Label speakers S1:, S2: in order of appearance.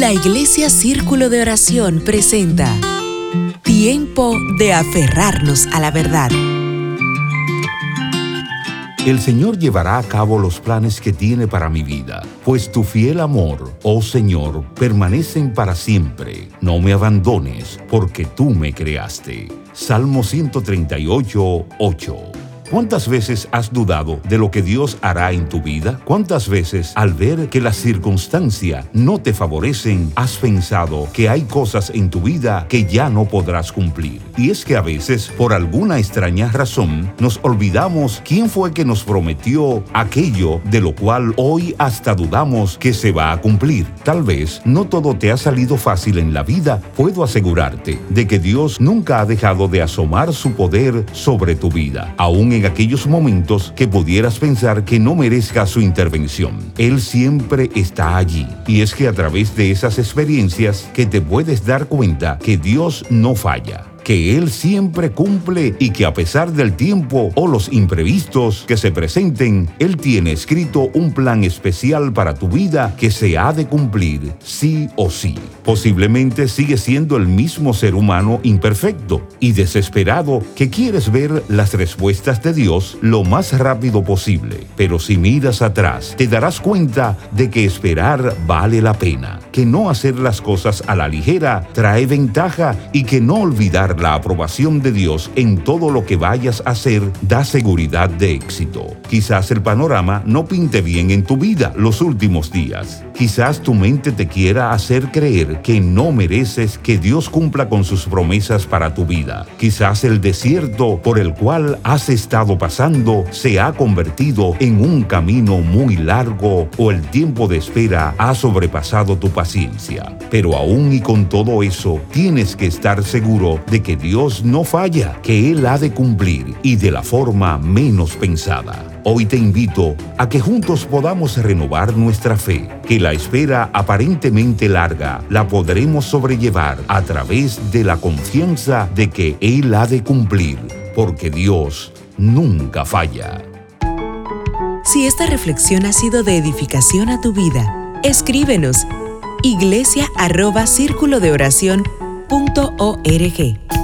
S1: La Iglesia Círculo de Oración presenta Tiempo de aferrarnos a la verdad.
S2: El Señor llevará a cabo los planes que tiene para mi vida, pues tu fiel amor, oh Señor, permanecen para siempre. No me abandones, porque tú me creaste. Salmo 138, 8. ¿Cuántas veces has dudado de lo que Dios hará en tu vida? ¿Cuántas veces al ver que las circunstancias no te favorecen, has pensado que hay cosas en tu vida que ya no podrás cumplir? Y es que a veces, por alguna extraña razón, nos olvidamos quién fue que nos prometió aquello de lo cual hoy hasta dudamos que se va a cumplir. Tal vez no todo te ha salido fácil en la vida. Puedo asegurarte de que Dios nunca ha dejado de asomar su poder sobre tu vida, aún en aquellos momentos que pudieras pensar que no merezca su intervención. Él siempre está allí. Y es que a través de esas experiencias que te puedes dar cuenta que Dios no falla que Él siempre cumple y que a pesar del tiempo o los imprevistos que se presenten, Él tiene escrito un plan especial para tu vida que se ha de cumplir sí o sí. Posiblemente sigue siendo el mismo ser humano imperfecto y desesperado que quieres ver las respuestas de Dios lo más rápido posible. Pero si miras atrás, te darás cuenta de que esperar vale la pena, que no hacer las cosas a la ligera trae ventaja y que no olvidar la aprobación de Dios en todo lo que vayas a hacer da seguridad de éxito. Quizás el panorama no pinte bien en tu vida los últimos días. Quizás tu mente te quiera hacer creer que no mereces que Dios cumpla con sus promesas para tu vida. Quizás el desierto por el cual has estado pasando se ha convertido en un camino muy largo o el tiempo de espera ha sobrepasado tu paciencia. Pero aún y con todo eso, tienes que estar seguro de que Dios no falla, que Él ha de cumplir y de la forma menos pensada. Hoy te invito a que juntos podamos renovar nuestra fe, que la espera aparentemente larga la podremos sobrellevar a través de la confianza de que Él ha de cumplir, porque Dios nunca falla.
S1: Si esta reflexión ha sido de edificación a tu vida, escríbenos iglesia arroba círculo de oración punto org.